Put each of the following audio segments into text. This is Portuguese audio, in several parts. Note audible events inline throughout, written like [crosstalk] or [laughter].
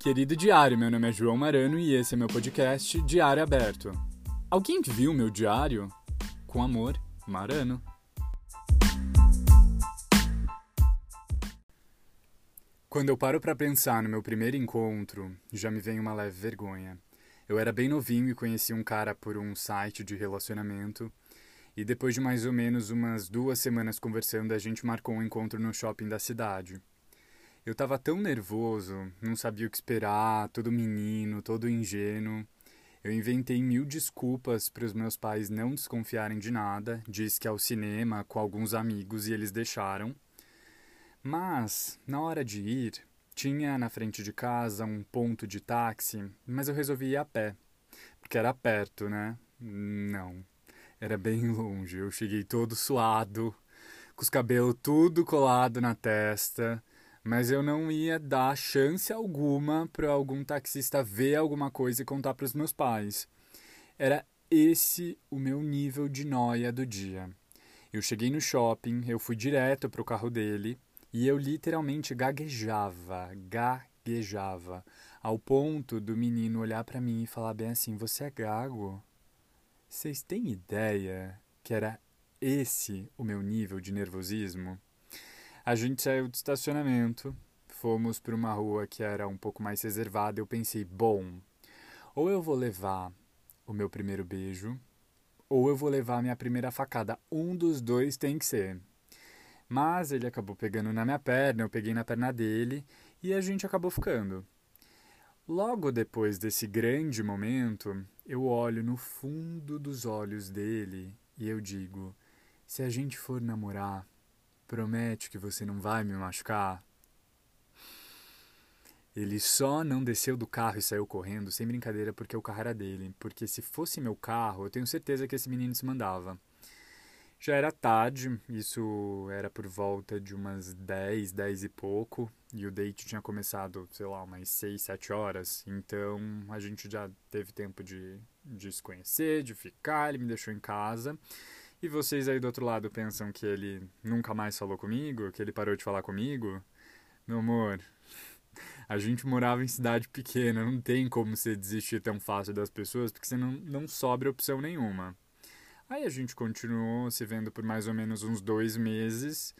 Querido diário, meu nome é João Marano e esse é meu podcast Diário Aberto. Alguém viu meu diário? Com amor, Marano. Quando eu paro para pensar no meu primeiro encontro, já me vem uma leve vergonha. Eu era bem novinho e conheci um cara por um site de relacionamento. E depois de mais ou menos umas duas semanas conversando, a gente marcou um encontro no shopping da cidade. Eu tava tão nervoso, não sabia o que esperar, todo menino, todo ingênuo. Eu inventei mil desculpas para os meus pais não desconfiarem de nada, disse que ao cinema com alguns amigos e eles deixaram. Mas, na hora de ir, tinha na frente de casa um ponto de táxi, mas eu resolvi ir a pé, porque era perto, né? Não, era bem longe. Eu cheguei todo suado, com os cabelos tudo colado na testa mas eu não ia dar chance alguma para algum taxista ver alguma coisa e contar para os meus pais. Era esse o meu nível de noia do dia. Eu cheguei no shopping, eu fui direto para o carro dele e eu literalmente gaguejava, gaguejava, ao ponto do menino olhar para mim e falar bem assim: Você é gago? Vocês têm ideia que era esse o meu nível de nervosismo? A gente saiu do estacionamento, fomos para uma rua que era um pouco mais reservada. Eu pensei, bom, ou eu vou levar o meu primeiro beijo, ou eu vou levar a minha primeira facada. Um dos dois tem que ser. Mas ele acabou pegando na minha perna, eu peguei na perna dele e a gente acabou ficando. Logo depois desse grande momento, eu olho no fundo dos olhos dele e eu digo: se a gente for namorar, Promete que você não vai me machucar? Ele só não desceu do carro e saiu correndo, sem brincadeira, porque o carro era dele. Porque se fosse meu carro, eu tenho certeza que esse menino se mandava. Já era tarde, isso era por volta de umas 10, 10 e pouco, e o date tinha começado, sei lá, umas 6, 7 horas. Então a gente já teve tempo de, de se conhecer, de ficar, ele me deixou em casa. E vocês aí do outro lado pensam que ele nunca mais falou comigo, que ele parou de falar comigo? Meu amor, a gente morava em cidade pequena, não tem como você desistir tão fácil das pessoas, porque você não, não sobra opção nenhuma. Aí a gente continuou se vendo por mais ou menos uns dois meses,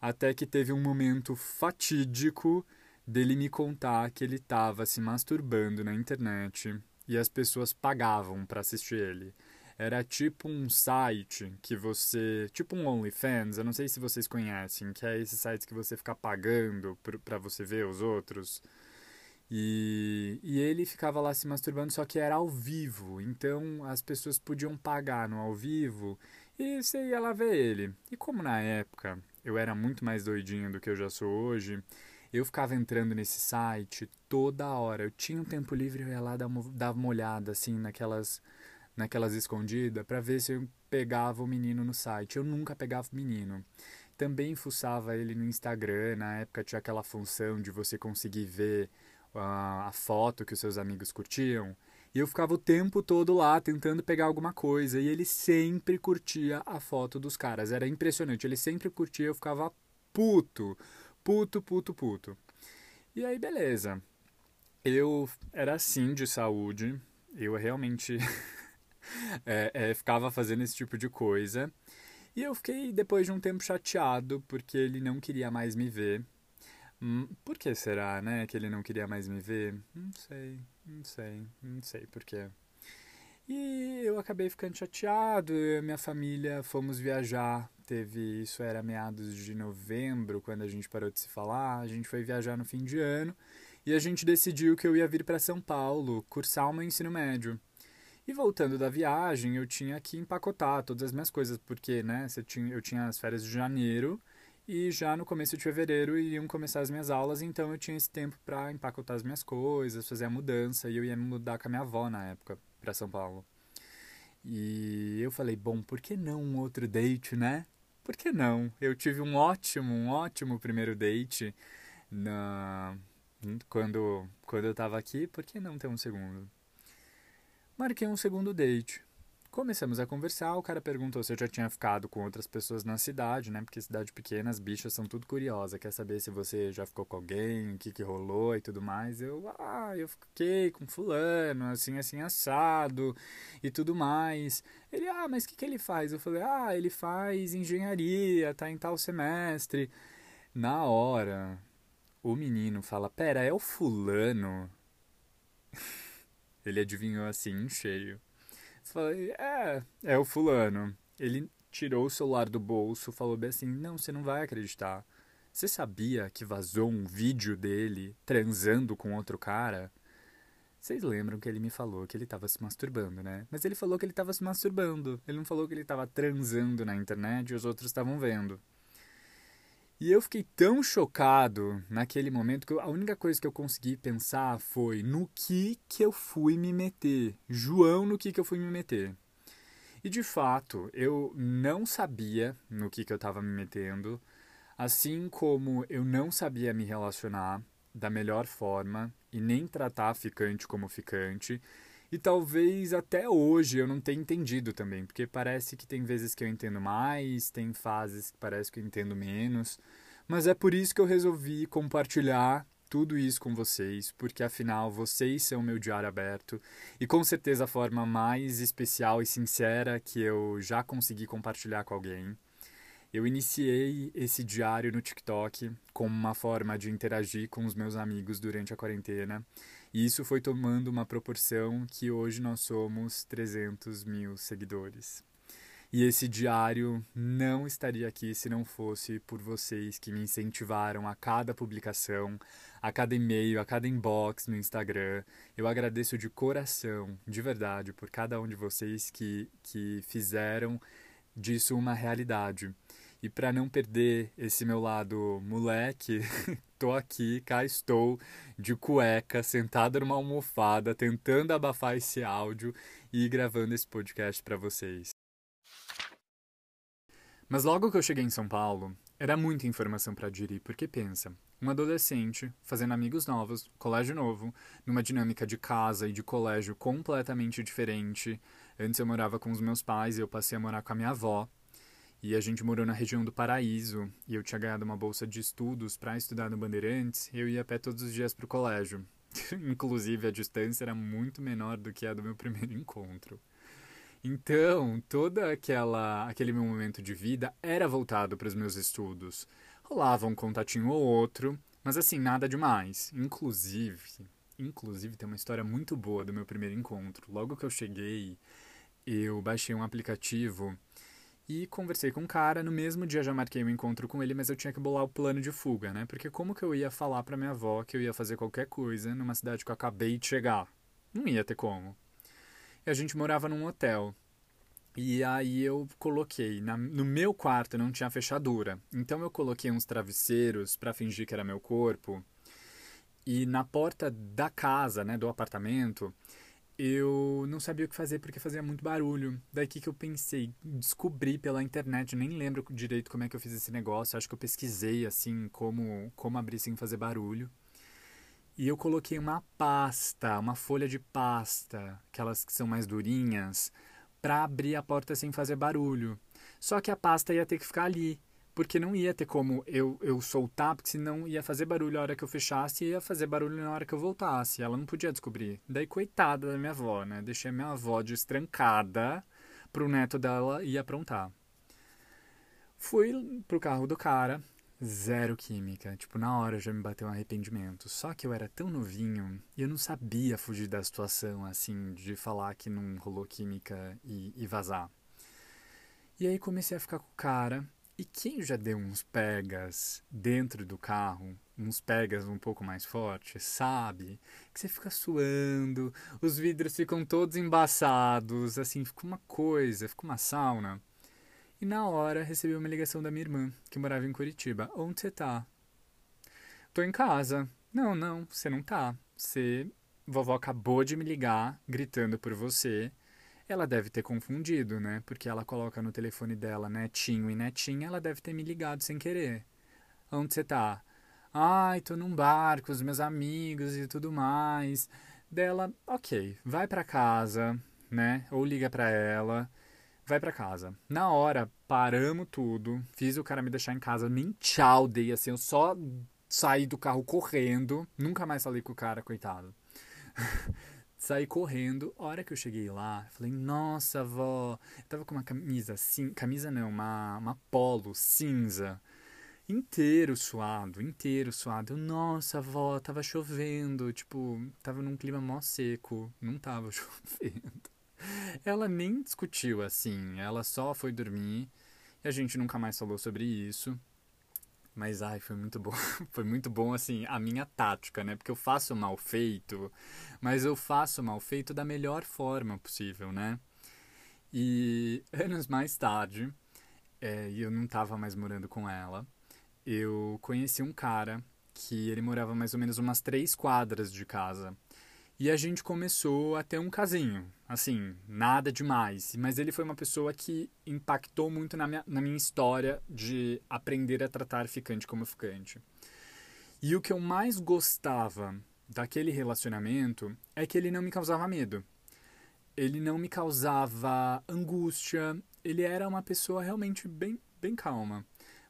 até que teve um momento fatídico dele me contar que ele estava se masturbando na internet e as pessoas pagavam para assistir ele. Era tipo um site que você. Tipo um OnlyFans, eu não sei se vocês conhecem, que é esse site que você fica pagando para você ver os outros. E, e ele ficava lá se masturbando, só que era ao vivo. Então as pessoas podiam pagar no ao vivo e você ia lá ver ele. E como na época eu era muito mais doidinho do que eu já sou hoje, eu ficava entrando nesse site toda hora. Eu tinha um tempo livre, eu ia lá dar uma, dar uma olhada assim naquelas naquelas escondidas para ver se eu pegava o menino no site. Eu nunca pegava o menino. Também fuçava ele no Instagram, na época tinha aquela função de você conseguir ver uh, a foto que os seus amigos curtiam. E eu ficava o tempo todo lá tentando pegar alguma coisa. E ele sempre curtia a foto dos caras. Era impressionante. Ele sempre curtia, eu ficava puto. Puto, puto, puto. E aí, beleza. Eu era assim de saúde. Eu realmente [laughs] [laughs] é, é, ficava fazendo esse tipo de coisa. E eu fiquei, depois de um tempo, chateado porque ele não queria mais me ver. Hum, por que será, né, que ele não queria mais me ver? Não sei, não sei, não sei por quê. E eu acabei ficando chateado, eu e minha família fomos viajar. Teve, isso era meados de novembro, quando a gente parou de se falar. A gente foi viajar no fim de ano e a gente decidiu que eu ia vir para São Paulo cursar o meu ensino médio. E voltando da viagem, eu tinha que empacotar todas as minhas coisas, porque, né, eu tinha as férias de janeiro e já no começo de fevereiro iriam começar as minhas aulas, então eu tinha esse tempo para empacotar as minhas coisas, fazer a mudança, e eu ia me mudar com a minha avó na época para São Paulo. E eu falei, bom, por que não um outro date, né? Por que não? Eu tive um ótimo, um ótimo primeiro date na quando quando eu estava aqui, por que não ter um segundo? Marquei um segundo date. Começamos a conversar, o cara perguntou se eu já tinha ficado com outras pessoas na cidade, né? Porque cidade pequena, as bichas são tudo curiosas, quer saber se você já ficou com alguém, o que que rolou e tudo mais. Eu, ah, eu fiquei com fulano, assim, assim, assado e tudo mais. Ele, ah, mas o que que ele faz? Eu falei, ah, ele faz engenharia, tá em tal semestre. Na hora, o menino fala, pera, é o fulano? [laughs] ele adivinhou assim, cheio. Falei, é, é o fulano. Ele tirou o celular do bolso, falou bem assim: Não, você não vai acreditar. Você sabia que vazou um vídeo dele transando com outro cara? Vocês lembram que ele me falou que ele estava se masturbando, né? Mas ele falou que ele estava se masturbando. Ele não falou que ele estava transando na internet e os outros estavam vendo. E eu fiquei tão chocado naquele momento que a única coisa que eu consegui pensar foi no que que eu fui me meter. João, no que que eu fui me meter. E de fato, eu não sabia no que que eu estava me metendo, assim como eu não sabia me relacionar da melhor forma e nem tratar ficante como ficante. E talvez até hoje eu não tenha entendido também, porque parece que tem vezes que eu entendo mais, tem fases que parece que eu entendo menos. Mas é por isso que eu resolvi compartilhar tudo isso com vocês, porque afinal vocês são meu diário aberto e com certeza a forma mais especial e sincera que eu já consegui compartilhar com alguém. Eu iniciei esse diário no TikTok como uma forma de interagir com os meus amigos durante a quarentena e isso foi tomando uma proporção que hoje nós somos 300 mil seguidores. E esse diário não estaria aqui se não fosse por vocês que me incentivaram a cada publicação, a cada e-mail, a cada inbox no Instagram. Eu agradeço de coração, de verdade, por cada um de vocês que, que fizeram disso uma realidade. E para não perder esse meu lado moleque, [laughs] tô aqui, cá estou, de cueca, sentado numa almofada, tentando abafar esse áudio e gravando esse podcast para vocês. Mas logo que eu cheguei em São Paulo, era muita informação para digerir, porque pensa, um adolescente fazendo amigos novos, colégio novo, numa dinâmica de casa e de colégio completamente diferente. Antes eu morava com os meus pais eu passei a morar com a minha avó. E a gente morou na região do Paraíso, e eu tinha ganhado uma bolsa de estudos para estudar no Bandeirantes, e eu ia a pé todos os dias para o colégio. [laughs] Inclusive, a distância era muito menor do que a do meu primeiro encontro. Então, toda aquela aquele meu momento de vida era voltado para os meus estudos. Rolava um contatinho ou outro, mas assim, nada demais. Inclusive, inclusive tem uma história muito boa do meu primeiro encontro. Logo que eu cheguei, eu baixei um aplicativo e conversei com um cara. No mesmo dia já marquei um encontro com ele, mas eu tinha que bolar o plano de fuga, né? Porque como que eu ia falar para minha avó que eu ia fazer qualquer coisa numa cidade que eu acabei de chegar? Não ia ter como. E a gente morava num hotel. E aí eu coloquei, na, no meu quarto não tinha fechadura. Então eu coloquei uns travesseiros para fingir que era meu corpo. E na porta da casa, né, do apartamento, eu não sabia o que fazer porque fazia muito barulho. Daí que eu pensei, descobri pela internet, nem lembro direito como é que eu fiz esse negócio, acho que eu pesquisei assim como como abrir sem fazer barulho. E eu coloquei uma pasta, uma folha de pasta, aquelas que são mais durinhas, para abrir a porta sem fazer barulho. Só que a pasta ia ter que ficar ali, porque não ia ter como eu, eu soltar, porque senão ia fazer barulho na hora que eu fechasse e ia fazer barulho na hora que eu voltasse. Ela não podia descobrir. Daí, coitada da minha avó, né? Deixei a minha avó destrancada pro neto dela ir aprontar. Fui pro carro do cara, zero química. Tipo, na hora já me bateu um arrependimento. Só que eu era tão novinho e eu não sabia fugir da situação, assim, de falar que não rolou química e, e vazar. E aí comecei a ficar com o cara e quem já deu uns pegas dentro do carro, uns pegas um pouco mais fortes, sabe que você fica suando, os vidros ficam todos embaçados, assim, fica uma coisa, fica uma sauna. E na hora recebi uma ligação da minha irmã, que morava em Curitiba. Onde você tá? Tô em casa. Não, não, você não tá. Você. Vovó acabou de me ligar, gritando por você ela deve ter confundido, né? Porque ela coloca no telefone dela netinho e netinha, ela deve ter me ligado sem querer. Onde você tá? Ai, tô num bar com os meus amigos e tudo mais. Dela, ok, vai para casa, né? Ou liga pra ela, vai pra casa. Na hora, paramos tudo, fiz o cara me deixar em casa, nem tchau dei, assim, eu só saí do carro correndo, nunca mais falei com o cara, coitado. [laughs] saí correndo, a hora que eu cheguei lá, falei, nossa, avó, eu tava com uma camisa, sim, camisa não, uma, uma polo cinza, inteiro suado, inteiro suado. Eu, nossa, avó, tava chovendo, tipo, tava num clima mó seco, não tava [laughs] chovendo. Ela nem discutiu assim, ela só foi dormir. E a gente nunca mais falou sobre isso. Mas ai, foi muito bom. [laughs] foi muito bom assim a minha tática, né? Porque eu faço mal feito, mas eu faço mal feito da melhor forma possível, né? E [laughs] anos mais tarde, é, e eu não tava mais morando com ela eu conheci um cara que ele morava mais ou menos umas três quadras de casa. E a gente começou a ter um casinho, assim, nada demais. Mas ele foi uma pessoa que impactou muito na minha, na minha história de aprender a tratar ficante como ficante. E o que eu mais gostava daquele relacionamento é que ele não me causava medo. Ele não me causava angústia. Ele era uma pessoa realmente bem, bem calma.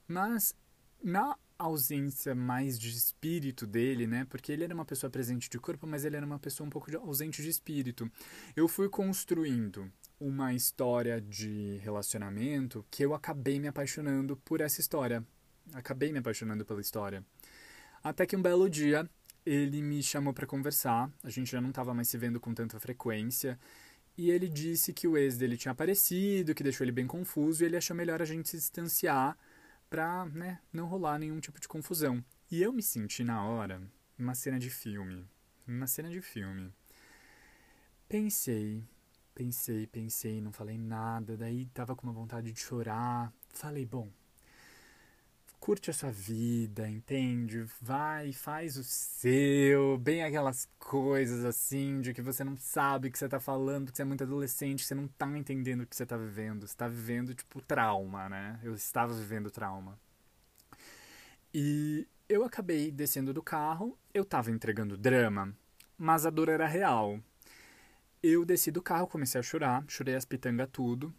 Mas na ausência mais de espírito dele, né? Porque ele era uma pessoa presente de corpo, mas ele era uma pessoa um pouco ausente de espírito. Eu fui construindo uma história de relacionamento que eu acabei me apaixonando por essa história. Acabei me apaixonando pela história. Até que um belo dia ele me chamou para conversar. A gente já não estava mais se vendo com tanta frequência. E ele disse que o ex dele tinha aparecido, que deixou ele bem confuso e ele achou melhor a gente se distanciar pra né, não rolar nenhum tipo de confusão. E eu me senti na hora uma cena de filme. Uma cena de filme. Pensei, pensei, pensei, não falei nada, daí tava com uma vontade de chorar. Falei, bom, curte a sua vida, entende? Vai, faz o seu, bem aquelas coisas assim de que você não sabe o que você tá falando, que você é muito adolescente, que você não tá entendendo o que você tá vivendo. Você tá vivendo, tipo, trauma, né? Eu estava vivendo trauma. E eu acabei descendo do carro, eu tava entregando drama, mas a dor era real. Eu desci do carro, comecei a chorar, chorei as pitangas tudo,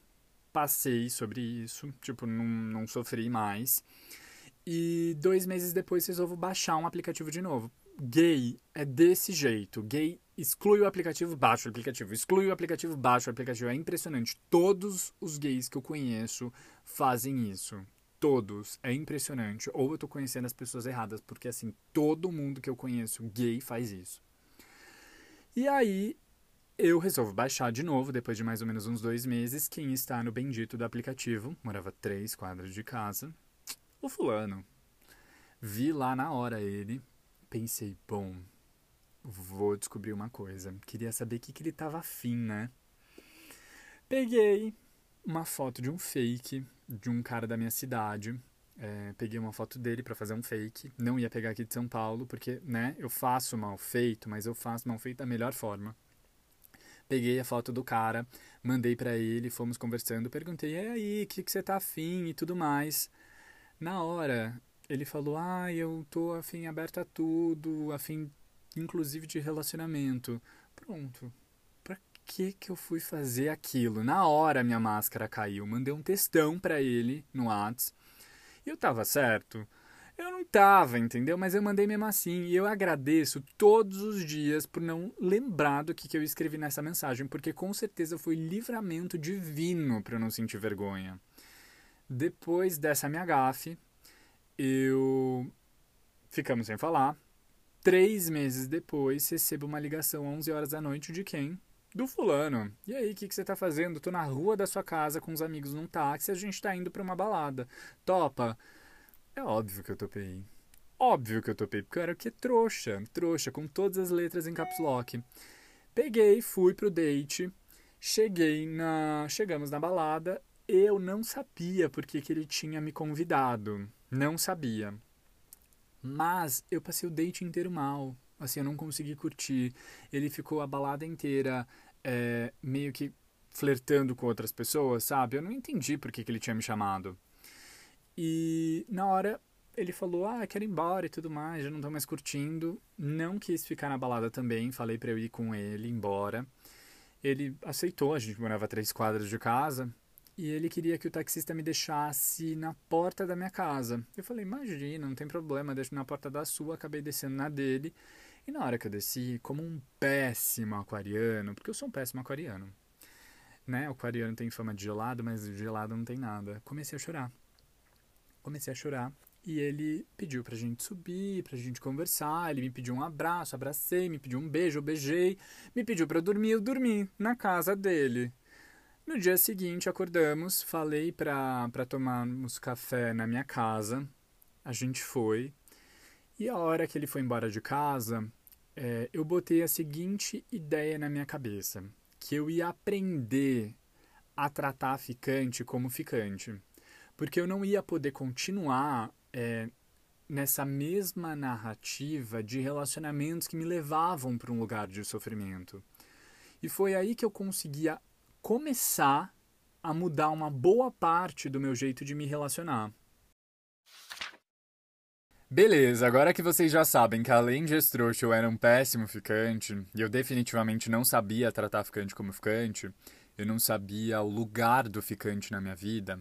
passei sobre isso, tipo, não, não sofri mais. E dois meses depois resolvo baixar um aplicativo de novo. Gay é desse jeito. Gay exclui o aplicativo, baixa o aplicativo. Exclui o aplicativo, baixa o aplicativo. É impressionante. Todos os gays que eu conheço fazem isso. Todos. É impressionante. Ou eu tô conhecendo as pessoas erradas, porque assim, todo mundo que eu conheço gay faz isso. E aí, eu resolvo baixar de novo, depois de mais ou menos uns dois meses. Quem está no bendito do aplicativo, morava três quadras de casa, o fulano. Vi lá na hora ele, pensei, bom, vou descobrir uma coisa. Queria saber o que, que ele tava afim, né? Peguei uma foto de um fake de um cara da minha cidade. É, peguei uma foto dele para fazer um fake. Não ia pegar aqui de São Paulo, porque, né, eu faço mal feito, mas eu faço mal feito da melhor forma. Peguei a foto do cara, mandei para ele, fomos conversando, perguntei, e aí, o que, que você tá afim e tudo mais. Na hora, ele falou: Ah, eu tô afim aberto a tudo, afim inclusive de relacionamento. Pronto. Pra que que eu fui fazer aquilo? Na hora minha máscara caiu. Mandei um textão para ele no Whats. E eu tava certo. Eu não tava, entendeu? Mas eu mandei mesmo assim. E eu agradeço todos os dias por não lembrar do que, que eu escrevi nessa mensagem, porque com certeza foi livramento divino para eu não sentir vergonha. Depois dessa minha gafe, eu ficamos sem falar. Três meses depois, recebo uma ligação 11 horas da noite de quem? Do fulano. E aí, o que, que você tá fazendo? Tô na rua da sua casa com os amigos num táxi, a gente tá indo pra uma balada. Topa? É óbvio que eu topei. Óbvio que eu topei, porque eu era o que? Trouxa. Trouxa, com todas as letras em caps lock. Peguei, fui pro date, cheguei na... Chegamos na balada, eu não sabia porque que ele tinha me convidado. Não sabia. Mas eu passei o date inteiro mal. Assim, eu não consegui curtir. Ele ficou a balada inteira é, meio que flertando com outras pessoas, sabe? Eu não entendi por que, que ele tinha me chamado. E na hora ele falou: Ah, quero ir embora e tudo mais, já não tô mais curtindo. Não quis ficar na balada também, falei pra eu ir com ele embora. ele aceitou, a gente morava três quadras de casa, e ele queria que o taxista me deixasse na porta da minha casa. Eu falei, imagina, não tem problema, deixo na porta da sua, acabei descendo na dele. E na hora que eu desci, como um péssimo aquariano, porque eu sou um péssimo aquariano, né? O aquariano tem fama de gelado, mas gelado não tem nada. Comecei a chorar. Comecei a chorar e ele pediu pra gente subir, pra gente conversar. Ele me pediu um abraço, abracei, me pediu um beijo, eu beijei. Me pediu pra dormir, eu dormi na casa dele. No dia seguinte, acordamos, falei pra tomarmos café na minha casa. A gente foi. E a hora que ele foi embora de casa, é, eu botei a seguinte ideia na minha cabeça: que eu ia aprender a tratar a ficante como ficante. Porque eu não ia poder continuar é, nessa mesma narrativa de relacionamentos que me levavam para um lugar de sofrimento. E foi aí que eu conseguia começar a mudar uma boa parte do meu jeito de me relacionar. Beleza, agora que vocês já sabem que além de estrôxo eu era um péssimo ficante, e eu definitivamente não sabia tratar ficante como ficante, eu não sabia o lugar do ficante na minha vida,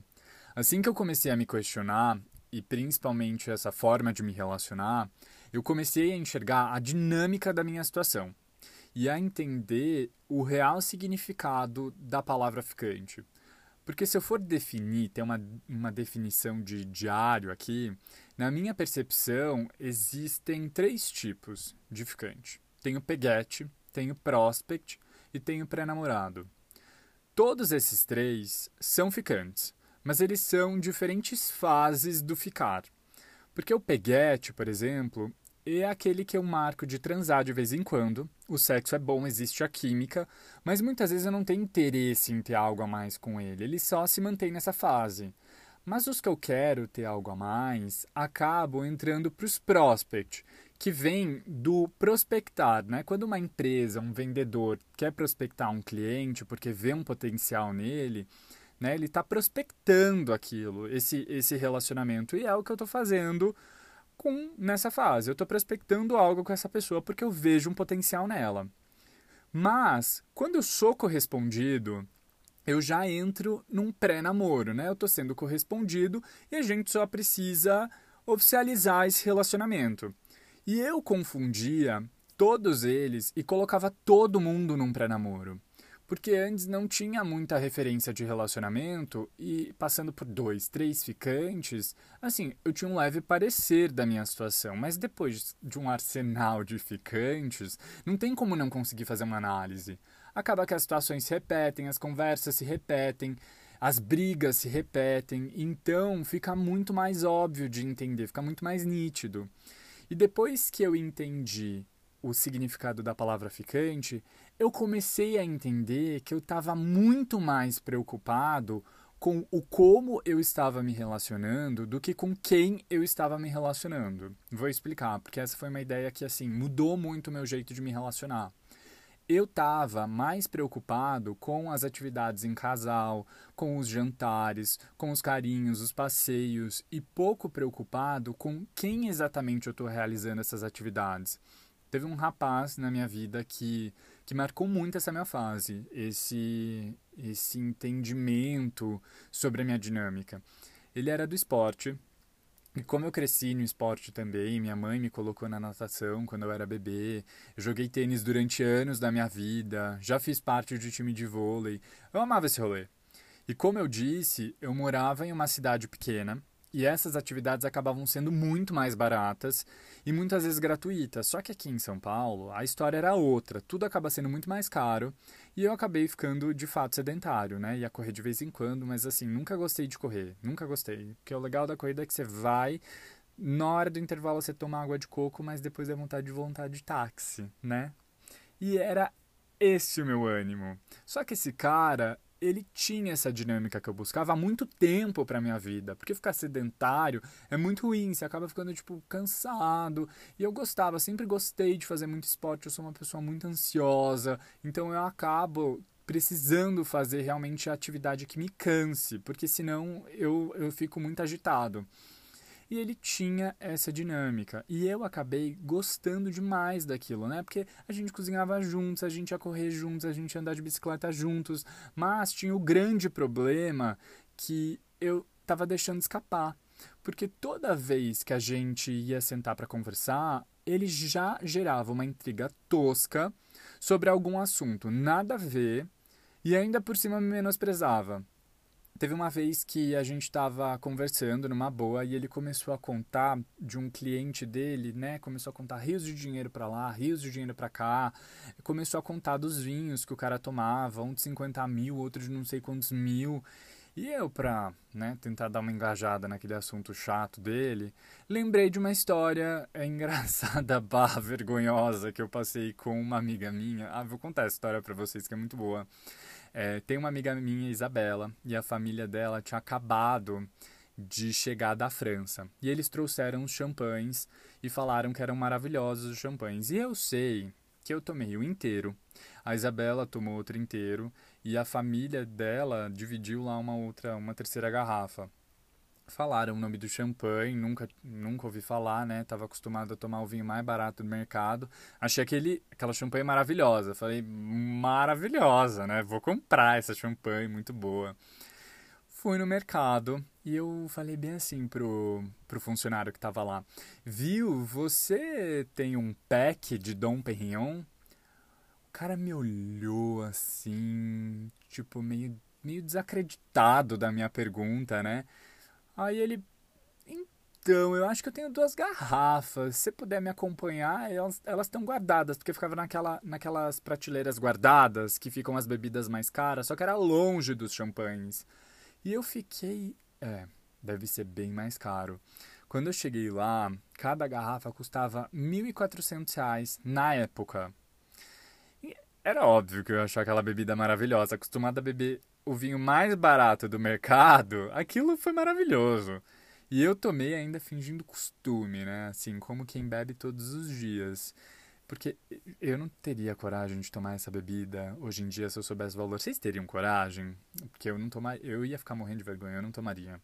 assim que eu comecei a me questionar, e principalmente essa forma de me relacionar, eu comecei a enxergar a dinâmica da minha situação e a entender o real significado da palavra ficante. Porque se eu for definir, ter uma, uma definição de diário aqui, na minha percepção existem três tipos de ficante. Tem o peguete, tem o prospect e tem o pré-namorado. Todos esses três são ficantes, mas eles são diferentes fases do ficar. Porque o peguete, por exemplo, é aquele que eu marco de transar de vez em quando. O sexo é bom, existe a química, mas muitas vezes eu não tenho interesse em ter algo a mais com ele. Ele só se mantém nessa fase. Mas os que eu quero ter algo a mais acabam entrando para os prospect, que vem do prospectar, né? Quando uma empresa, um vendedor quer prospectar um cliente porque vê um potencial nele, né? Ele está prospectando aquilo, esse, esse relacionamento. E é o que eu estou fazendo com nessa fase. Eu estou prospectando algo com essa pessoa porque eu vejo um potencial nela. Mas, quando eu sou correspondido, eu já entro num pré-namoro, né? Eu estou sendo correspondido e a gente só precisa oficializar esse relacionamento. E eu confundia todos eles e colocava todo mundo num pré-namoro porque antes não tinha muita referência de relacionamento e passando por dois, três ficantes, assim, eu tinha um leve parecer da minha situação, mas depois de um arsenal de ficantes, não tem como não conseguir fazer uma análise. Acaba que as situações se repetem, as conversas se repetem, as brigas se repetem, então fica muito mais óbvio de entender, fica muito mais nítido. E depois que eu entendi o significado da palavra ficante, eu comecei a entender que eu estava muito mais preocupado com o como eu estava me relacionando do que com quem eu estava me relacionando. Vou explicar, porque essa foi uma ideia que assim mudou muito o meu jeito de me relacionar. Eu estava mais preocupado com as atividades em casal, com os jantares, com os carinhos, os passeios e pouco preocupado com quem exatamente eu estou realizando essas atividades. Teve um rapaz na minha vida que, que marcou muito essa minha fase, esse, esse entendimento sobre a minha dinâmica. Ele era do esporte, e como eu cresci no esporte também, minha mãe me colocou na natação quando eu era bebê, eu joguei tênis durante anos da minha vida, já fiz parte de time de vôlei, eu amava esse rolê. E como eu disse, eu morava em uma cidade pequena, e essas atividades acabavam sendo muito mais baratas e muitas vezes gratuitas. Só que aqui em São Paulo a história era outra, tudo acaba sendo muito mais caro e eu acabei ficando de fato sedentário, né? Ia correr de vez em quando, mas assim, nunca gostei de correr, nunca gostei. Porque o legal da corrida é que você vai, na hora do intervalo você toma água de coco, mas depois é vontade de vontade de táxi, né? E era esse o meu ânimo. Só que esse cara, ele tinha essa dinâmica que eu buscava há muito tempo para minha vida, porque ficar sedentário é muito ruim, você acaba ficando tipo cansado. E eu gostava, sempre gostei de fazer muito esporte, eu sou uma pessoa muito ansiosa, então eu acabo precisando fazer realmente a atividade que me canse, porque senão eu, eu fico muito agitado. E ele tinha essa dinâmica. E eu acabei gostando demais daquilo, né? Porque a gente cozinhava juntos, a gente ia correr juntos, a gente ia andar de bicicleta juntos. Mas tinha o grande problema que eu estava deixando escapar. Porque toda vez que a gente ia sentar para conversar, ele já gerava uma intriga tosca sobre algum assunto, nada a ver, e ainda por cima me menosprezava. Teve uma vez que a gente estava conversando numa boa e ele começou a contar de um cliente dele, né? Começou a contar rios de dinheiro para lá, rios de dinheiro para cá. Começou a contar dos vinhos que o cara tomava, um de 50 mil, outro de não sei quantos mil. E eu, pra né, tentar dar uma engajada naquele assunto chato dele, lembrei de uma história [laughs] engraçada, barra vergonhosa, que eu passei com uma amiga minha. Ah, vou contar essa história para vocês que é muito boa. É, tem uma amiga minha, Isabela, e a família dela tinha acabado de chegar da França. E eles trouxeram os champanhes e falaram que eram maravilhosos os champanhes. E eu sei que eu tomei o inteiro. A Isabela tomou outro inteiro e a família dela dividiu lá uma outra, uma terceira garrafa falaram o nome do champanhe, nunca, nunca ouvi falar, né? Tava acostumado a tomar o vinho mais barato do mercado. Achei aquele, aquela champanhe maravilhosa. Falei, maravilhosa, né? Vou comprar essa champanhe, muito boa. Fui no mercado e eu falei bem assim pro, pro funcionário que tava lá. Viu, você tem um pack de Dom Perignon? O cara me olhou assim, tipo, meio, meio desacreditado da minha pergunta, né? Aí ele. Então, eu acho que eu tenho duas garrafas. Se você puder me acompanhar, elas estão guardadas, porque ficava naquela, naquelas prateleiras guardadas que ficam as bebidas mais caras, só que era longe dos champanhes. E eu fiquei. É, deve ser bem mais caro. Quando eu cheguei lá, cada garrafa custava R$ 1.400 na época. E era óbvio que eu achar aquela bebida maravilhosa, acostumada a beber o vinho mais barato do mercado, aquilo foi maravilhoso. E eu tomei ainda fingindo costume, né? Assim, como quem bebe todos os dias. Porque eu não teria coragem de tomar essa bebida hoje em dia se eu soubesse o valor. Vocês teriam coragem? Porque eu não tomar, eu ia ficar morrendo de vergonha, eu não tomaria.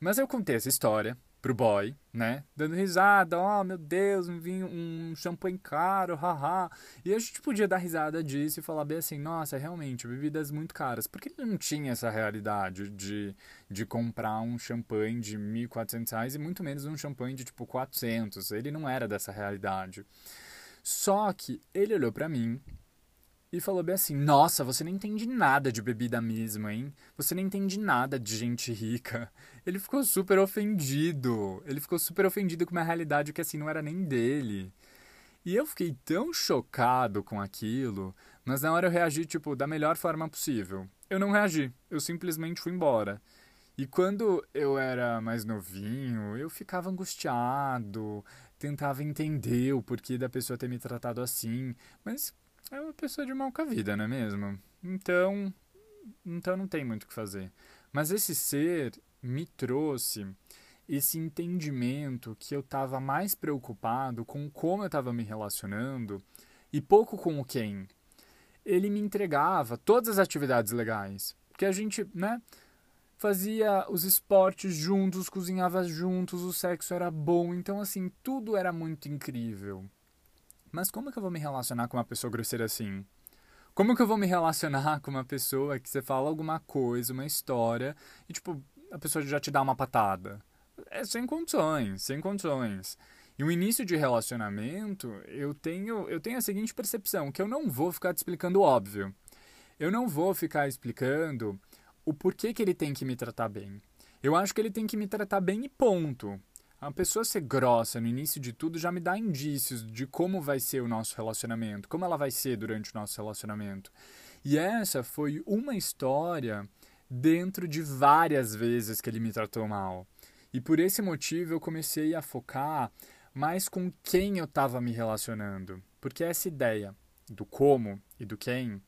Mas eu contei essa história pro boy, né? Dando risada, ó, oh, meu Deus, um vinho, um champanhe caro, haha. E a gente podia dar risada disso e falar bem assim, nossa, realmente, bebidas muito caras. Porque ele não tinha essa realidade de, de comprar um champanhe de 1.400 reais e muito menos um champanhe de tipo 400. Ele não era dessa realidade. Só que ele olhou para mim e falou bem assim: Nossa, você não entende nada de bebida mesmo, hein? Você não entende nada de gente rica. Ele ficou super ofendido. Ele ficou super ofendido com uma realidade que assim não era nem dele. E eu fiquei tão chocado com aquilo, mas na hora eu reagi, tipo, da melhor forma possível. Eu não reagi, eu simplesmente fui embora. E quando eu era mais novinho, eu ficava angustiado, tentava entender o porquê da pessoa ter me tratado assim, mas é uma pessoa de mal com a vida, não é mesmo? Então, então não tem muito o que fazer. Mas esse ser me trouxe esse entendimento que eu estava mais preocupado com como eu estava me relacionando e pouco com o quem. Ele me entregava todas as atividades legais, porque a gente, né, fazia os esportes juntos, cozinhava juntos, o sexo era bom, então assim, tudo era muito incrível. Mas como que eu vou me relacionar com uma pessoa grosseira assim? Como que eu vou me relacionar com uma pessoa que você fala alguma coisa, uma história, e tipo, a pessoa já te dá uma patada? É sem condições, sem condições. E o início de relacionamento, eu tenho, eu tenho a seguinte percepção, que eu não vou ficar te explicando o óbvio. Eu não vou ficar explicando o porquê que ele tem que me tratar bem. Eu acho que ele tem que me tratar bem e ponto. A pessoa ser grossa no início de tudo já me dá indícios de como vai ser o nosso relacionamento, como ela vai ser durante o nosso relacionamento. E essa foi uma história dentro de várias vezes que ele me tratou mal. E por esse motivo eu comecei a focar mais com quem eu estava me relacionando. Porque essa ideia do como e do quem,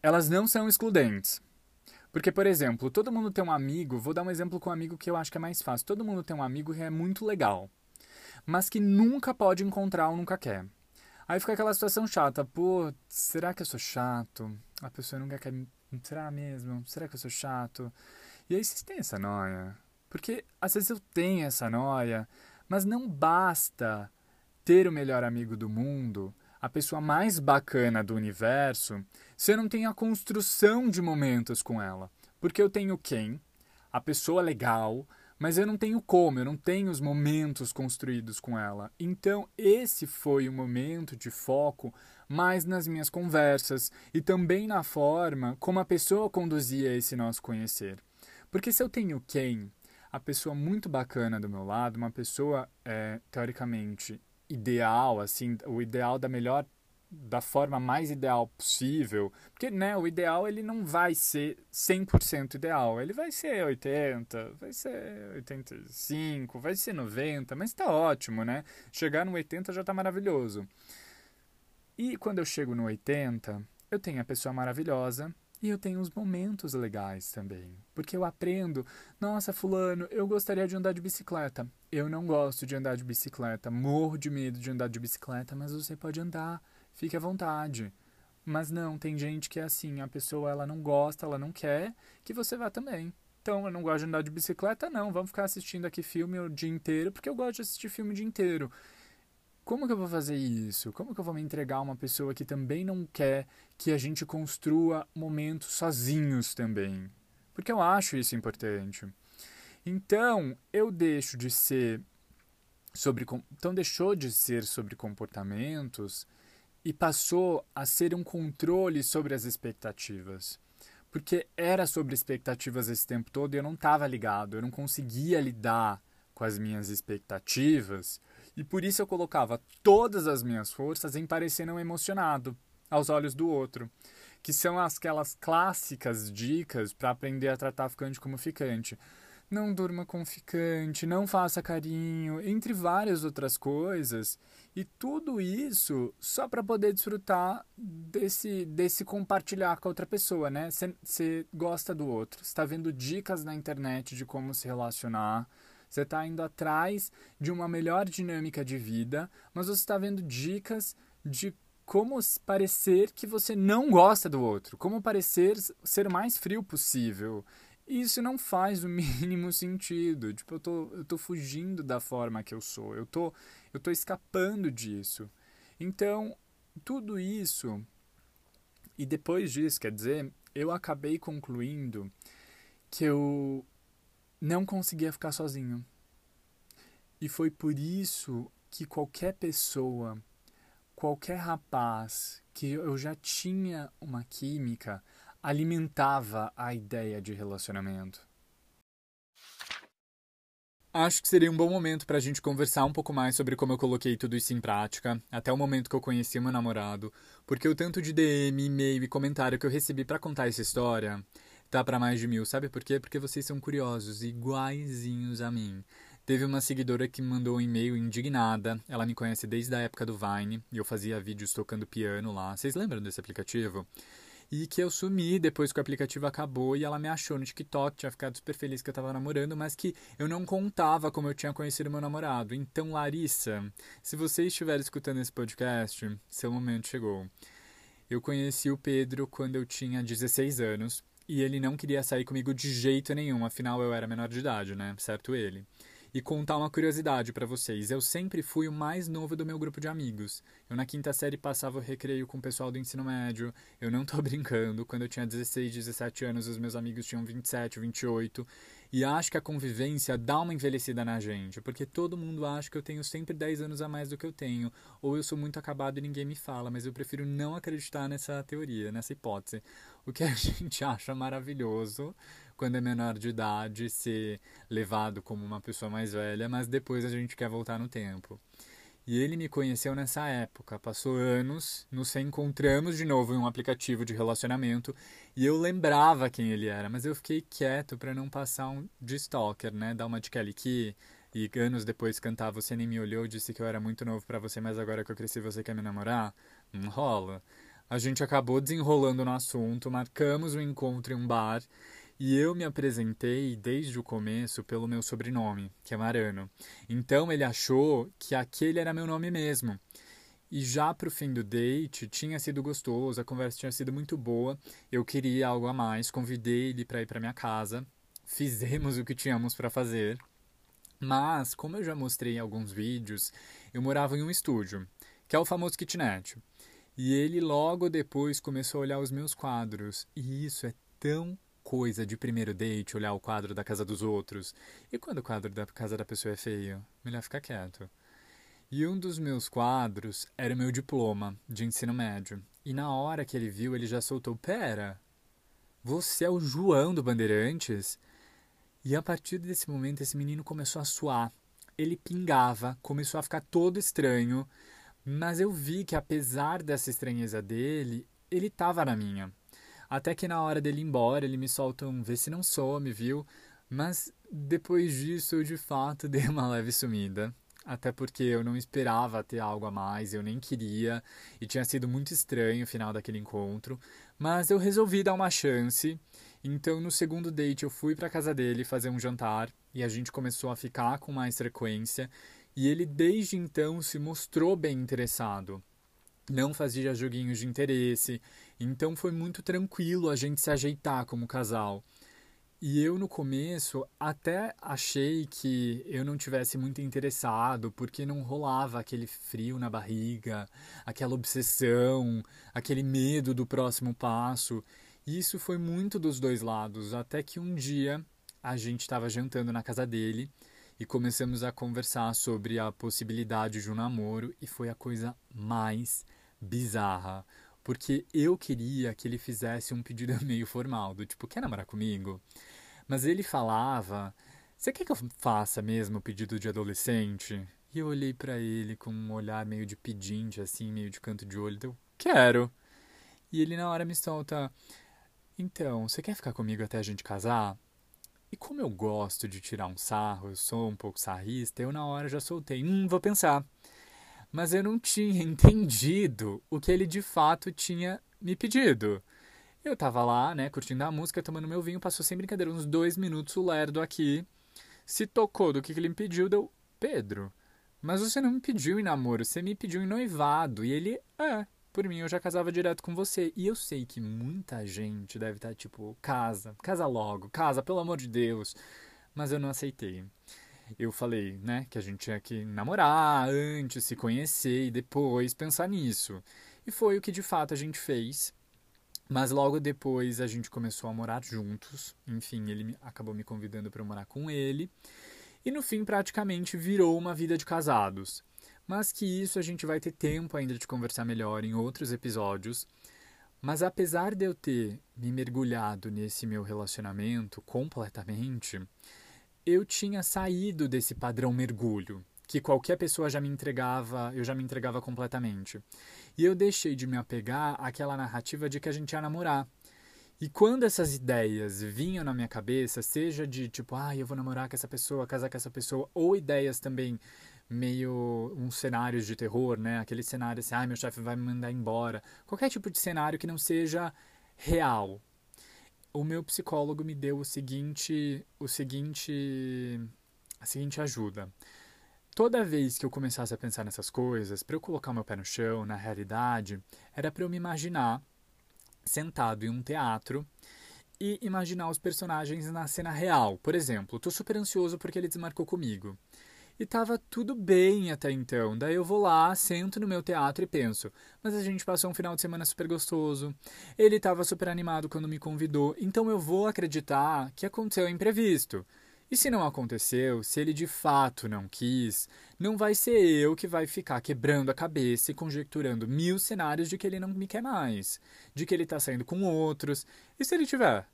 elas não são excludentes. Porque, por exemplo, todo mundo tem um amigo, vou dar um exemplo com um amigo que eu acho que é mais fácil. Todo mundo tem um amigo que é muito legal, mas que nunca pode encontrar ou nunca quer. Aí fica aquela situação chata, pô, será que eu sou chato? A pessoa nunca quer. Será mesmo? Será que eu sou chato? E aí vocês têm essa noia. Porque às vezes eu tenho essa noia, mas não basta ter o melhor amigo do mundo, a pessoa mais bacana do universo, se eu não tenho a construção de momentos com ela. Porque eu tenho quem? A pessoa legal, mas eu não tenho como, eu não tenho os momentos construídos com ela. Então, esse foi o momento de foco mais nas minhas conversas e também na forma como a pessoa conduzia esse nosso conhecer. Porque se eu tenho quem, a pessoa muito bacana do meu lado, uma pessoa é, teoricamente ideal, assim, o ideal da melhor da forma mais ideal possível, porque né, o ideal ele não vai ser 100% ideal, ele vai ser 80, vai ser 85, vai ser 90, mas está ótimo, né? Chegar no 80 já está maravilhoso. E quando eu chego no 80, eu tenho a pessoa maravilhosa e eu tenho os momentos legais também. Porque eu aprendo, nossa, fulano, eu gostaria de andar de bicicleta. Eu não gosto de andar de bicicleta, morro de medo de andar de bicicleta, mas você pode andar, fique à vontade. Mas não, tem gente que é assim, a pessoa ela não gosta, ela não quer, que você vá também. Então, eu não gosto de andar de bicicleta, não, vamos ficar assistindo aqui filme o dia inteiro, porque eu gosto de assistir filme o dia inteiro como que eu vou fazer isso? Como que eu vou me entregar a uma pessoa que também não quer que a gente construa momentos sozinhos também? Porque eu acho isso importante. Então, eu deixo de ser sobre então deixou de ser sobre comportamentos e passou a ser um controle sobre as expectativas. Porque era sobre expectativas esse tempo todo e eu não estava ligado, eu não conseguia lidar com as minhas expectativas e por isso eu colocava todas as minhas forças em parecer não emocionado aos olhos do outro, que são aquelas clássicas dicas para aprender a tratar ficante como ficante. Não durma com ficante, não faça carinho, entre várias outras coisas. E tudo isso só para poder desfrutar desse, desse compartilhar com a outra pessoa, né? Você gosta do outro, está vendo dicas na internet de como se relacionar, você está indo atrás de uma melhor dinâmica de vida, mas você está vendo dicas de como parecer que você não gosta do outro, como parecer ser mais frio possível. Isso não faz o [laughs] mínimo sentido. Tipo, eu tô, eu tô fugindo da forma que eu sou, eu tô, eu tô escapando disso. Então, tudo isso. E depois disso, quer dizer, eu acabei concluindo que eu não conseguia ficar sozinho. E foi por isso que qualquer pessoa, qualquer rapaz que eu já tinha uma química, alimentava a ideia de relacionamento. Acho que seria um bom momento para a gente conversar um pouco mais sobre como eu coloquei tudo isso em prática, até o momento que eu conheci meu namorado, porque o tanto de DM, e-mail e comentário que eu recebi para contar essa história tá para mais de mil. Sabe por quê? Porque vocês são curiosos, iguaizinhos a mim. Teve uma seguidora que me mandou um e-mail indignada. Ela me conhece desde a época do Vine e eu fazia vídeos tocando piano lá. Vocês lembram desse aplicativo? E que eu sumi depois que o aplicativo acabou e ela me achou no TikTok, tinha ficado super feliz que eu tava namorando, mas que eu não contava como eu tinha conhecido meu namorado. Então, Larissa, se você estiver escutando esse podcast, seu momento chegou. Eu conheci o Pedro quando eu tinha 16 anos e ele não queria sair comigo de jeito nenhum, afinal eu era menor de idade, né? Certo ele. E contar uma curiosidade para vocês, eu sempre fui o mais novo do meu grupo de amigos. Eu na quinta série passava o recreio com o pessoal do ensino médio, eu não tô [laughs] brincando, quando eu tinha 16, 17 anos, os meus amigos tinham 27, 28, e acho que a convivência dá uma envelhecida na gente, porque todo mundo acha que eu tenho sempre 10 anos a mais do que eu tenho, ou eu sou muito acabado e ninguém me fala, mas eu prefiro não acreditar nessa teoria, nessa hipótese. O que a [laughs] gente acha maravilhoso quando é menor de idade ser levado como uma pessoa mais velha, mas depois a gente quer voltar no tempo. E ele me conheceu nessa época. Passou anos, nos encontramos de novo em um aplicativo de relacionamento e eu lembrava quem ele era, mas eu fiquei quieto para não passar um de stalker, né? Dar uma de Kelly Key e anos depois cantar Você nem me olhou, disse que eu era muito novo para você, mas agora que eu cresci você quer me namorar? Não rola. A gente acabou desenrolando no assunto, marcamos um encontro em um bar e eu me apresentei desde o começo pelo meu sobrenome, que é Marano. Então ele achou que aquele era meu nome mesmo. E já pro fim do date, tinha sido gostoso, a conversa tinha sido muito boa. Eu queria algo a mais, convidei ele para ir para minha casa, fizemos o que tínhamos para fazer. Mas, como eu já mostrei em alguns vídeos, eu morava em um estúdio, que é o famoso kitnet. E ele logo depois começou a olhar os meus quadros. E isso é tão coisa de primeiro date, olhar o quadro da casa dos outros. E quando o quadro da casa da pessoa é feio, melhor ficar quieto. E um dos meus quadros era o meu diploma de ensino médio. E na hora que ele viu, ele já soltou: Pera, você é o João do Bandeirantes? E a partir desse momento, esse menino começou a suar. Ele pingava, começou a ficar todo estranho. Mas eu vi que apesar dessa estranheza dele, ele tava na minha. Até que na hora dele ir embora, ele me solta um vê se não some, viu? Mas depois disso eu de fato [laughs] dei uma leve sumida. Até porque eu não esperava ter algo a mais, eu nem queria, e tinha sido muito estranho o final daquele encontro. Mas eu resolvi dar uma chance. Então no segundo date eu fui para casa dele fazer um jantar e a gente começou a ficar com mais frequência. E ele desde então se mostrou bem interessado. Não fazia joguinhos de interesse, então foi muito tranquilo a gente se ajeitar como casal. E eu no começo até achei que eu não tivesse muito interessado, porque não rolava aquele frio na barriga, aquela obsessão, aquele medo do próximo passo. E isso foi muito dos dois lados, até que um dia a gente estava jantando na casa dele e começamos a conversar sobre a possibilidade de um namoro e foi a coisa mais bizarra, porque eu queria que ele fizesse um pedido [laughs] meio formal, do tipo, quer namorar comigo? Mas ele falava, você quer que eu faça mesmo o pedido de adolescente? E eu olhei para ele com um olhar meio de pedinte, assim, meio de canto de olho, eu quero. E ele na hora me solta, então, você quer ficar comigo até a gente casar? E como eu gosto de tirar um sarro, eu sou um pouco sarrista, eu na hora já soltei, hum, vou pensar. Mas eu não tinha [laughs] entendido o que ele de fato tinha me pedido. Eu tava lá, né, curtindo a música, tomando meu vinho, passou sem brincadeira uns dois minutos o lerdo aqui. Se tocou do que, que ele me pediu, deu, Pedro, mas você não me pediu em namoro, você me pediu em noivado. E ele, é, por mim eu já casava direto com você. E eu sei que muita gente deve estar tá, tipo, casa, casa logo, casa, pelo amor de Deus. Mas eu não aceitei. Eu falei, né, que a gente tinha que namorar antes, se conhecer e depois pensar nisso. E foi o que de fato a gente fez. Mas logo depois a gente começou a morar juntos. Enfim, ele acabou me convidando para morar com ele. E no fim, praticamente virou uma vida de casados mas que isso a gente vai ter tempo ainda de conversar melhor em outros episódios. Mas apesar de eu ter me mergulhado nesse meu relacionamento completamente, eu tinha saído desse padrão mergulho, que qualquer pessoa já me entregava, eu já me entregava completamente. E eu deixei de me apegar àquela narrativa de que a gente ia namorar. E quando essas ideias vinham na minha cabeça, seja de tipo, ah, eu vou namorar com essa pessoa, casar com essa pessoa, ou ideias também meio uns cenários de terror, né? Aquele cenário assim, ah, meu chefe vai me mandar embora. Qualquer tipo de cenário que não seja real. O meu psicólogo me deu o seguinte, o seguinte, a seguinte ajuda. Toda vez que eu começasse a pensar nessas coisas, para eu colocar meu pé no chão, na realidade, era para eu me imaginar sentado em um teatro e imaginar os personagens na cena real. Por exemplo, estou super ansioso porque ele desmarcou comigo. E tava tudo bem até então. Daí eu vou lá, sento no meu teatro e penso: mas a gente passou um final de semana super gostoso. Ele estava super animado quando me convidou, então eu vou acreditar que aconteceu imprevisto. E se não aconteceu, se ele de fato não quis, não vai ser eu que vai ficar quebrando a cabeça e conjecturando mil cenários de que ele não me quer mais, de que ele está saindo com outros. E se ele tiver?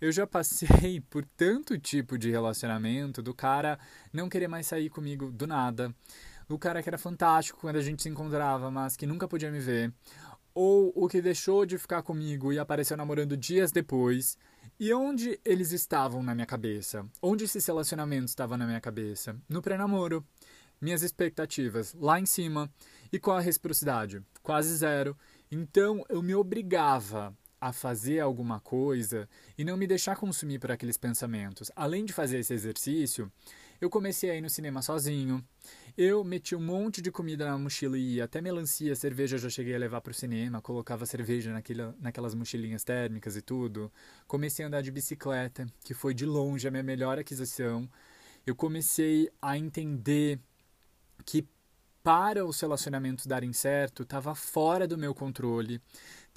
Eu já passei [laughs] por tanto tipo de relacionamento do cara não querer mais sair comigo do nada, do cara que era fantástico quando a gente se encontrava, mas que nunca podia me ver, ou o que deixou de ficar comigo e apareceu namorando dias depois. E onde eles estavam na minha cabeça? Onde esses relacionamentos estavam na minha cabeça? No pré-namoro. Minhas expectativas lá em cima. E qual a reciprocidade? Quase zero. Então eu me obrigava a fazer alguma coisa e não me deixar consumir por aqueles pensamentos. Além de fazer esse exercício, Eu comecei a ir no cinema sozinho. Eu meti um monte de comida na mochila e até melancia, cerveja eu já cheguei a levar para o cinema, colocava cerveja naquela, naquelas mochilinhas térmicas e tudo. Comecei a andar de bicicleta, que foi de longe a minha melhor aquisição. Eu comecei a entender que para os relacionamentos darem certo, estava fora do meu controle.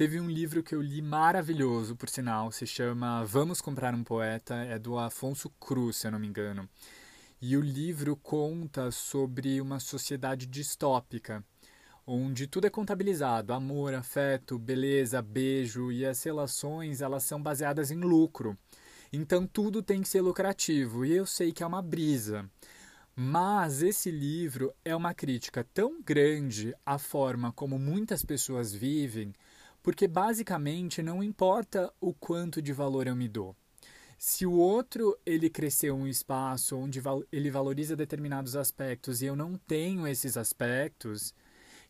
Teve um livro que eu li maravilhoso, por sinal, se chama Vamos Comprar um Poeta, é do Afonso Cruz, se eu não me engano. E o livro conta sobre uma sociedade distópica, onde tudo é contabilizado, amor, afeto, beleza, beijo e as relações, elas são baseadas em lucro. Então tudo tem que ser lucrativo, e eu sei que é uma brisa. Mas esse livro é uma crítica tão grande à forma como muitas pessoas vivem, porque basicamente não importa o quanto de valor eu me dou. Se o outro ele cresceu um espaço onde ele valoriza determinados aspectos e eu não tenho esses aspectos,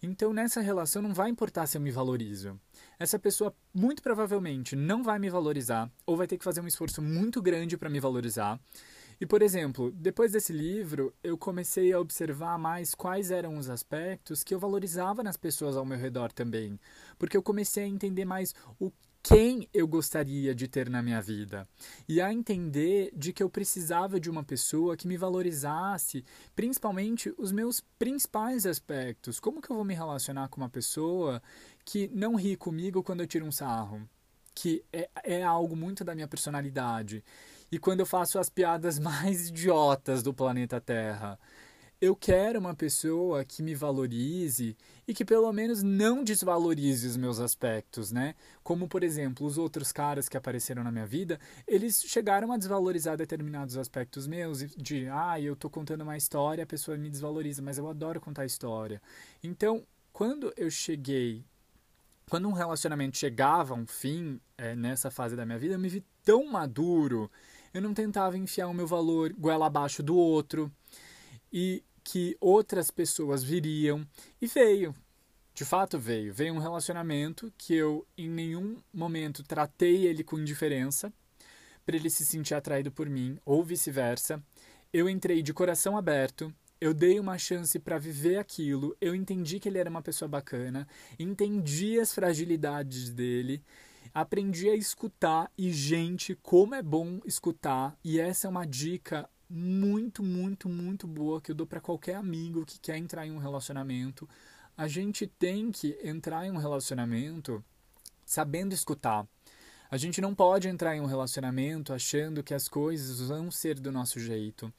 então nessa relação não vai importar se eu me valorizo. Essa pessoa muito provavelmente não vai me valorizar ou vai ter que fazer um esforço muito grande para me valorizar. E, por exemplo, depois desse livro, eu comecei a observar mais quais eram os aspectos que eu valorizava nas pessoas ao meu redor também. Porque eu comecei a entender mais o quem eu gostaria de ter na minha vida e a entender de que eu precisava de uma pessoa que me valorizasse, principalmente os meus principais aspectos. Como que eu vou me relacionar com uma pessoa que não ri comigo quando eu tiro um sarro? Que é, é algo muito da minha personalidade e quando eu faço as piadas [laughs] mais idiotas do planeta Terra. Eu quero uma pessoa que me valorize e que pelo menos não desvalorize os meus aspectos, né? Como, por exemplo, os outros caras que apareceram na minha vida, eles chegaram a desvalorizar determinados aspectos meus, de, ah, eu tô contando uma história, a pessoa me desvaloriza, mas eu adoro contar história. Então, quando eu cheguei quando um relacionamento chegava a um fim é, nessa fase da minha vida, eu me vi tão maduro eu não tentava enfiar o meu valor goela abaixo do outro e que outras pessoas viriam. E veio, de fato veio. Veio um relacionamento que eu em nenhum momento tratei ele com indiferença para ele se sentir atraído por mim ou vice-versa. Eu entrei de coração aberto, eu dei uma chance para viver aquilo, eu entendi que ele era uma pessoa bacana, entendi as fragilidades dele aprendi a escutar e, gente, como é bom escutar. E essa é uma dica muito, muito, muito boa que eu dou para qualquer amigo que quer entrar em um relacionamento. A gente tem que entrar em um relacionamento sabendo escutar. A gente não pode entrar em um relacionamento achando que as coisas vão ser do nosso jeito,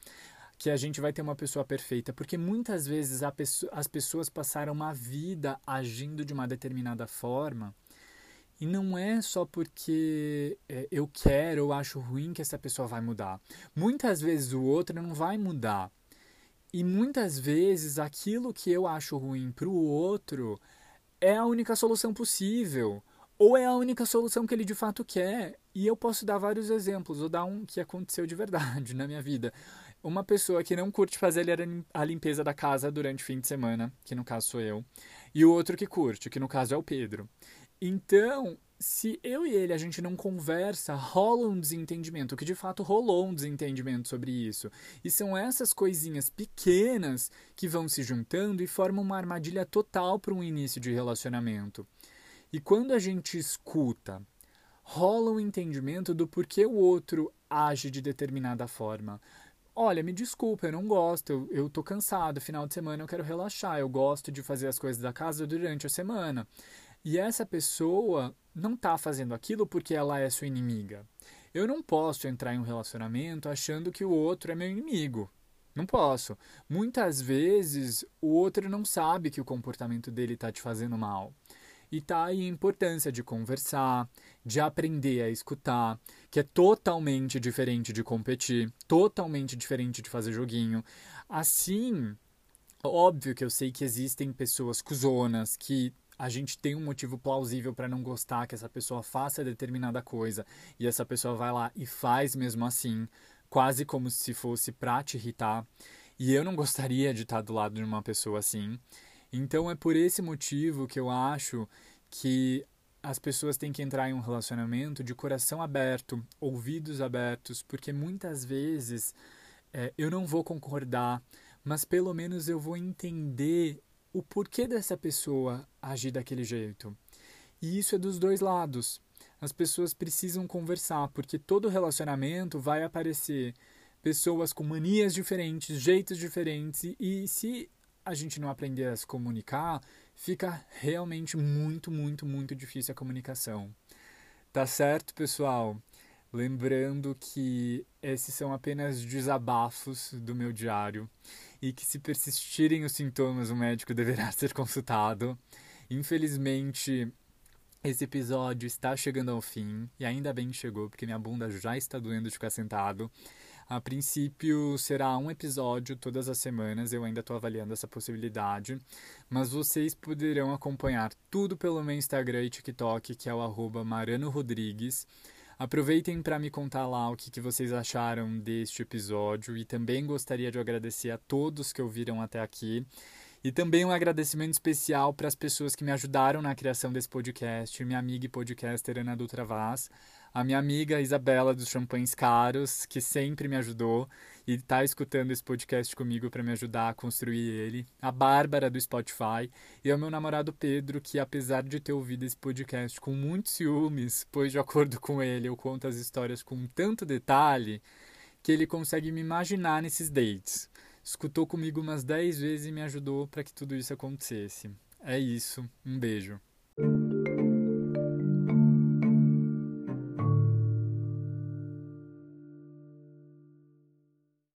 que a gente vai ter uma pessoa perfeita, porque muitas vezes pessoa, as pessoas passaram uma vida agindo de uma determinada forma e não é só porque é, eu quero ou acho ruim que essa pessoa vai mudar. Muitas vezes o outro não vai mudar. E muitas vezes aquilo que eu acho ruim para o outro é a única solução possível. Ou é a única solução que ele de fato quer. E eu posso dar vários exemplos. Vou dar um que aconteceu de verdade [laughs] na minha vida. Uma pessoa que não curte fazer a limpeza da casa durante o fim de semana, que no caso sou eu, e o outro que curte, que no caso é o Pedro. Então, se eu e ele a gente não conversa, rola um desentendimento, que de fato rolou um desentendimento sobre isso. E são essas coisinhas pequenas que vão se juntando e formam uma armadilha total para um início de relacionamento. E quando a gente escuta, rola um entendimento do porquê o outro age de determinada forma. Olha, me desculpa, eu não gosto, eu, eu tô cansado, final de semana eu quero relaxar, eu gosto de fazer as coisas da casa durante a semana. E essa pessoa não está fazendo aquilo porque ela é sua inimiga. Eu não posso entrar em um relacionamento achando que o outro é meu inimigo. Não posso. Muitas vezes o outro não sabe que o comportamento dele está te fazendo mal. E tá aí a importância de conversar, de aprender a escutar, que é totalmente diferente de competir, totalmente diferente de fazer joguinho. Assim, óbvio que eu sei que existem pessoas cuzonas que a gente tem um motivo plausível para não gostar que essa pessoa faça determinada coisa e essa pessoa vai lá e faz mesmo assim, quase como se fosse para te irritar. E eu não gostaria de estar do lado de uma pessoa assim. Então é por esse motivo que eu acho que as pessoas têm que entrar em um relacionamento de coração aberto, ouvidos abertos, porque muitas vezes é, eu não vou concordar, mas pelo menos eu vou entender o porquê dessa pessoa agir daquele jeito. E isso é dos dois lados. As pessoas precisam conversar, porque todo relacionamento vai aparecer pessoas com manias diferentes, jeitos diferentes, e se a gente não aprender a se comunicar, fica realmente muito, muito, muito difícil a comunicação. Tá certo, pessoal? Lembrando que esses são apenas desabafos do meu diário e que, se persistirem os sintomas, o médico [laughs] deverá ser consultado. Infelizmente, esse episódio está chegando ao fim e ainda bem que chegou, porque minha bunda já está doendo de ficar sentado. A princípio será um episódio todas as semanas, eu ainda estou avaliando essa possibilidade, mas vocês poderão acompanhar tudo pelo meu Instagram e TikTok, que é o arroba Marano Rodrigues. Aproveitem para me contar lá o que, que vocês acharam deste episódio e também gostaria de agradecer a todos que ouviram até aqui. E também um agradecimento especial para as pessoas que me ajudaram na criação desse podcast, minha amiga e podcaster Ana Dutra Vaz, a minha amiga Isabela dos Champanhes Caros, que sempre me ajudou e está escutando esse podcast comigo para me ajudar a construir ele, a Bárbara do Spotify e ao meu namorado Pedro, que apesar de ter ouvido esse podcast com muitos ciúmes, pois de acordo com ele eu conto as histórias com tanto detalhe que ele consegue me imaginar nesses dates. Escutou comigo umas 10 vezes e me ajudou para que tudo isso acontecesse. É isso, um beijo.